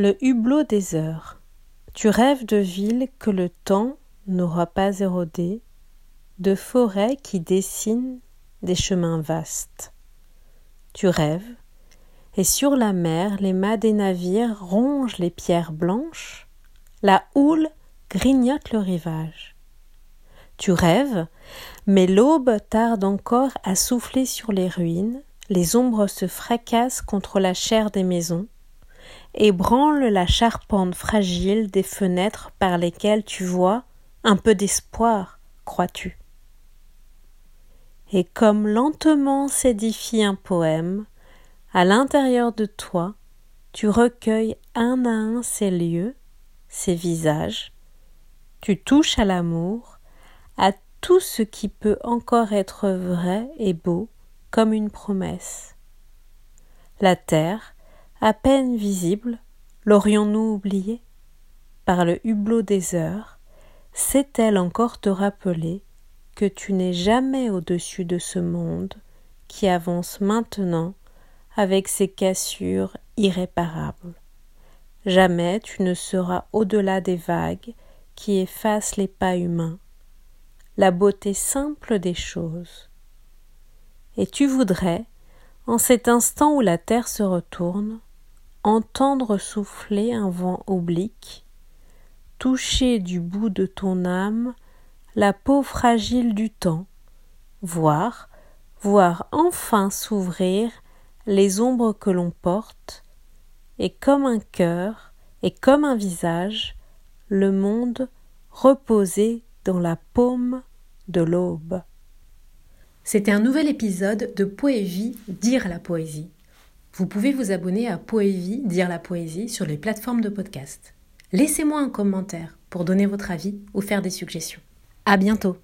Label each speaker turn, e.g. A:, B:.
A: Le hublot des heures. Tu rêves de villes que le temps n'aura pas érodées, de forêts qui dessinent des chemins vastes. Tu rêves, et sur la mer les mâts des navires rongent les pierres blanches, la houle grignote le rivage. Tu rêves, mais l'aube tarde encore à souffler sur les ruines, les ombres se fracassent contre la chair des maisons, ébranle la charpente fragile des fenêtres par lesquelles tu vois un peu d'espoir, crois-tu. Et comme lentement s'édifie un poème, à l'intérieur de toi, tu recueilles un à un ces lieux, ces visages, tu touches à l'amour, à tout ce qui peut encore être vrai et beau comme une promesse. La terre, à peine visible, l'aurions-nous oubliée Par le hublot des heures, sait-elle encore te rappeler que tu n'es jamais au-dessus de ce monde qui avance maintenant avec ses cassures irréparables? Jamais tu ne seras au-delà des vagues qui effacent les pas humains, la beauté simple des choses. Et tu voudrais, en cet instant où la terre se retourne, entendre souffler un vent oblique, toucher du bout de ton âme la peau fragile du temps, voir, voir enfin s'ouvrir les ombres que l'on porte, et comme un cœur et comme un visage, le monde reposer dans la paume de l'aube.
B: C'était un nouvel épisode de Poévie Dire la poésie. Vous pouvez vous abonner à Poévie Dire la poésie sur les plateformes de podcast. Laissez-moi un commentaire pour donner votre avis ou faire des suggestions. À bientôt!